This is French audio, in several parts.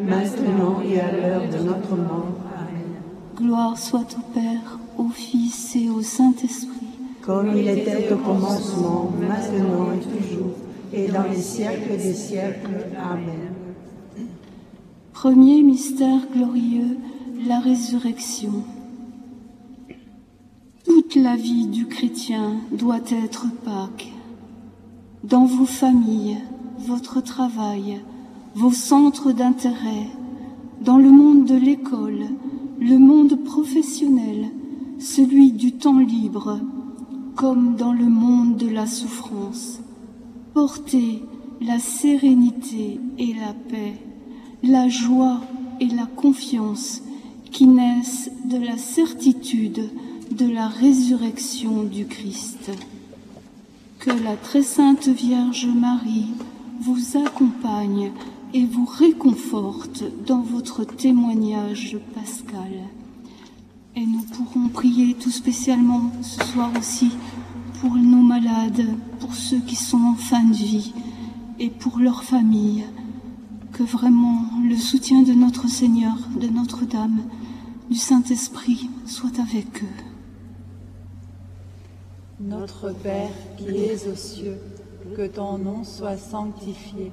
maintenant et à l'heure de notre mort. Amen. Gloire soit au Père, au Fils et au Saint-Esprit, Comme il était au commencement, maintenant et toujours, et dans les siècles des siècles. Amen. Premier mystère glorieux, la résurrection. Toute la vie du chrétien doit être Pâques. Dans vos familles, votre travail, vos centres d'intérêt, dans le monde de l'école, le monde professionnel, celui du temps libre, comme dans le monde de la souffrance. Portez la sérénité et la paix, la joie et la confiance qui naissent de la certitude de la résurrection du Christ. Que la très sainte Vierge Marie vous accompagne et vous réconforte dans votre témoignage pascal. Et nous pourrons prier tout spécialement ce soir aussi pour nos malades, pour ceux qui sont en fin de vie et pour leurs familles. Que vraiment le soutien de notre Seigneur, de Notre-Dame, du Saint-Esprit soit avec eux. Notre Père qui es aux cieux, que ton nom soit sanctifié,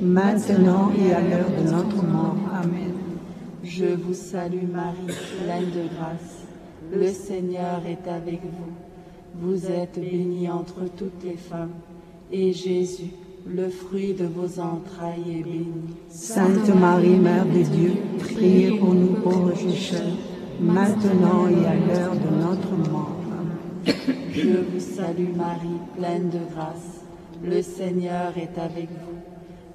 maintenant et à l'heure de notre mort. Amen. Je vous salue Marie, pleine de grâce. Le Seigneur est avec vous. Vous êtes bénie entre toutes les femmes, et Jésus, le fruit de vos entrailles, est béni. Sainte Marie, Mère de Dieu, priez pour nous pauvres pécheurs, maintenant et à l'heure de notre mort. Amen. Je vous salue Marie, pleine de grâce. Le Seigneur est avec vous.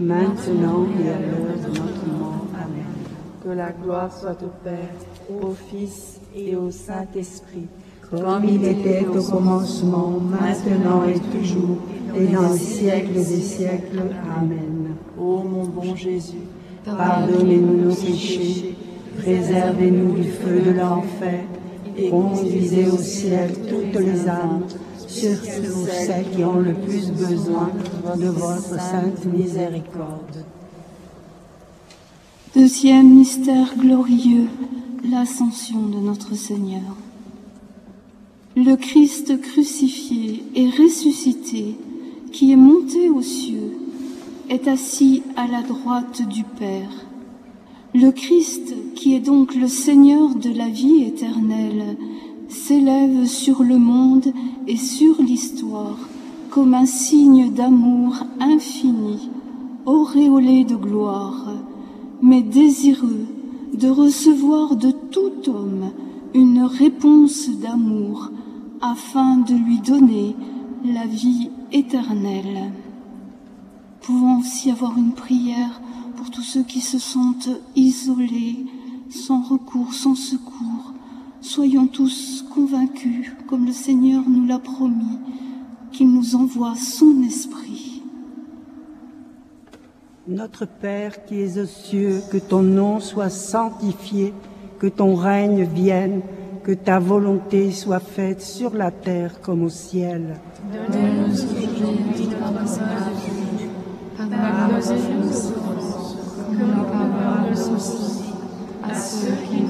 maintenant et à l'heure de notre mort. Amen. Que la gloire soit au Père, au Fils et au Saint-Esprit, comme il était au commencement, maintenant et toujours, et dans les siècles des siècles. Amen. Ô mon bon Jésus, pardonnez-nous nos péchés, préservez-nous du feu de l'enfer, et conduisez au ciel toutes les âmes, surtout celles qui ont le plus besoin de votre sainte miséricorde. Deuxième mystère glorieux, l'ascension de notre Seigneur. Le Christ crucifié et ressuscité, qui est monté aux cieux, est assis à la droite du Père. Le Christ, qui est donc le Seigneur de la vie éternelle, s'élève sur le monde et sur l'histoire comme un signe d'amour infini, auréolé de gloire, mais désireux de recevoir de tout homme une réponse d'amour afin de lui donner la vie éternelle. Pouvons aussi avoir une prière pour tous ceux qui se sentent isolés, sans recours, sans secours. Soyons tous convaincus, comme le Seigneur nous l'a promis, qu'il nous envoie son esprit. Notre Père qui es aux cieux, que ton nom soit sanctifié, que ton règne vienne, que ta volonté soit faite sur la terre comme au ciel. Donne-nous aujourd'hui notre pain du jour. Pardonne-nous nos offenses, comme nous pardonnons aussi à ceux qui nous ont offensés.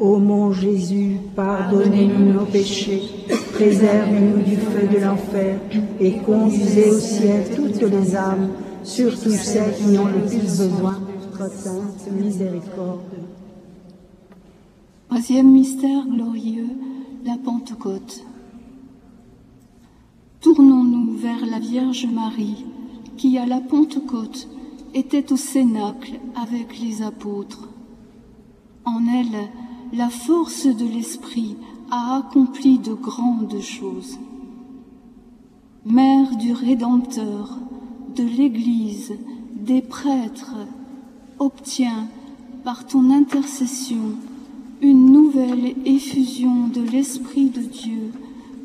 Ô mon Jésus, pardonnez-nous nos péchés, préservez-nous du feu de l'enfer, et conduisez au ciel toutes les âmes, surtout celles qui ont le plus besoin de votre sainte miséricorde. Troisième mystère glorieux, la Pentecôte. Tournons-nous vers la Vierge Marie, qui à la Pentecôte était au Cénacle avec les apôtres. En elle, la force de l'Esprit a accompli de grandes choses. Mère du Rédempteur, de l'Église, des prêtres, obtiens par ton intercession une nouvelle effusion de l'Esprit de Dieu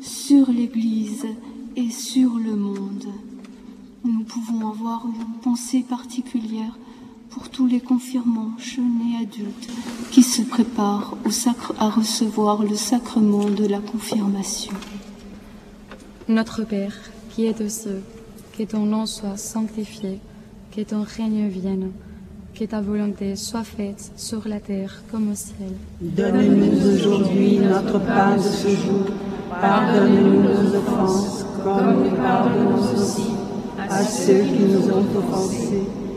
sur l'Église et sur le monde. Nous pouvons avoir une pensée particulière tous les confirmants, jeunes et adultes, qui se préparent au sacre, à recevoir le sacrement de la confirmation. Notre Père, qui es aux cieux, que ton nom soit sanctifié, que ton règne vienne, que ta volonté soit faite sur la terre comme au ciel. Donne-nous aujourd'hui notre pain de ce jour. Pardonne-nous nos offenses, comme nous pardonnons aussi à ceux qui nous ont offensés.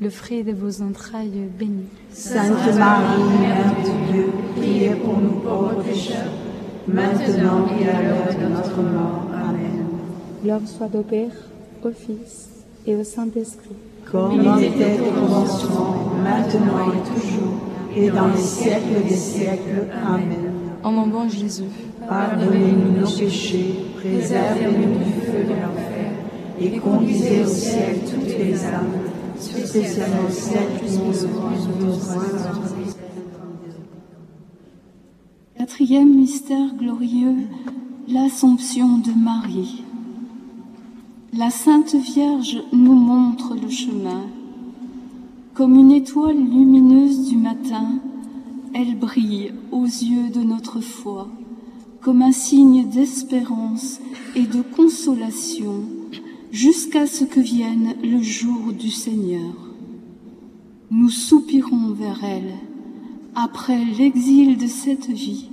le fruit de vos entrailles, béni. Sainte Marie, Mère de Dieu, priez pour nous pauvres pécheurs, maintenant et à l'heure de notre mort. Amen. Gloire soit au Père, au Fils et au Saint-Esprit. Comme il était au commencement, maintenant et toujours, et dans les siècles des siècles. Amen. En mon bon Jésus, Pardonnez-nous nos péchés, préservez-nous du feu de l'enfer, et conduisez au ciel toutes les âmes, Quatrième mystère glorieux, l'Assomption de Marie. La Sainte Vierge nous montre le chemin. Comme une étoile lumineuse du matin, elle brille aux yeux de notre foi, comme un signe d'espérance et de consolation, jusqu'à ce que vienne le jour du Seigneur. Nous soupirons vers elle. Après l'exil de cette vie,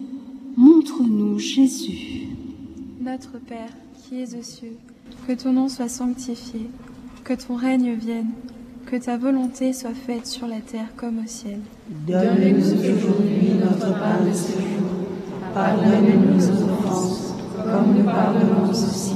montre-nous Jésus. Notre Père, qui es aux cieux, que ton nom soit sanctifié, que ton règne vienne, que ta volonté soit faite sur la terre comme au ciel. Donne-nous aujourd'hui notre pain de ce jour. Pardonne-nous nos offenses, comme nous pardonnons aussi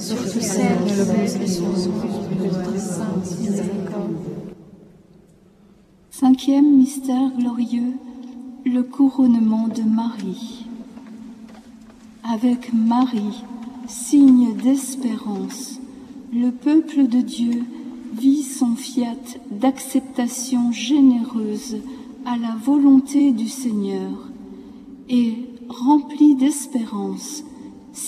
surtout celles de. Cinquième mystère glorieux, le couronnement de Marie. Avec Marie, signe d'espérance, le peuple de Dieu vit son fiat d'acceptation généreuse à la volonté du Seigneur et, rempli d'espérance,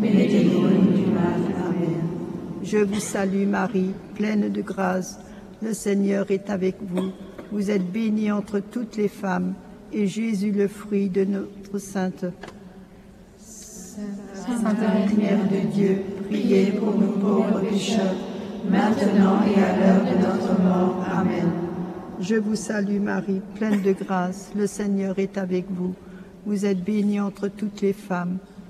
mais délivre-nous du mal. Amen. Je vous salue Marie, pleine de grâce. Le Seigneur est avec vous. Vous êtes bénie entre toutes les femmes, et Jésus, le fruit de notre sainte. Sainte Marie, Mère de Dieu, priez pour nous pauvres pécheurs, maintenant et à l'heure de notre mort. Amen. Je vous salue Marie, pleine de grâce. Le Seigneur est avec vous. Vous êtes bénie entre toutes les femmes,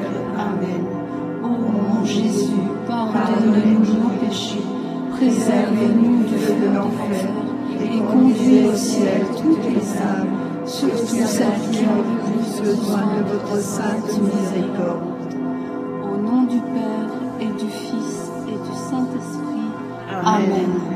Mon Jésus, pardonne-nous nos péchés, préservez-nous du feu de l'enfer, et conduisez au ciel toutes les âmes, surtout celles qui ont le plus besoin de votre sainte miséricorde. Au nom du Père et du Fils et du Saint-Esprit. Amen.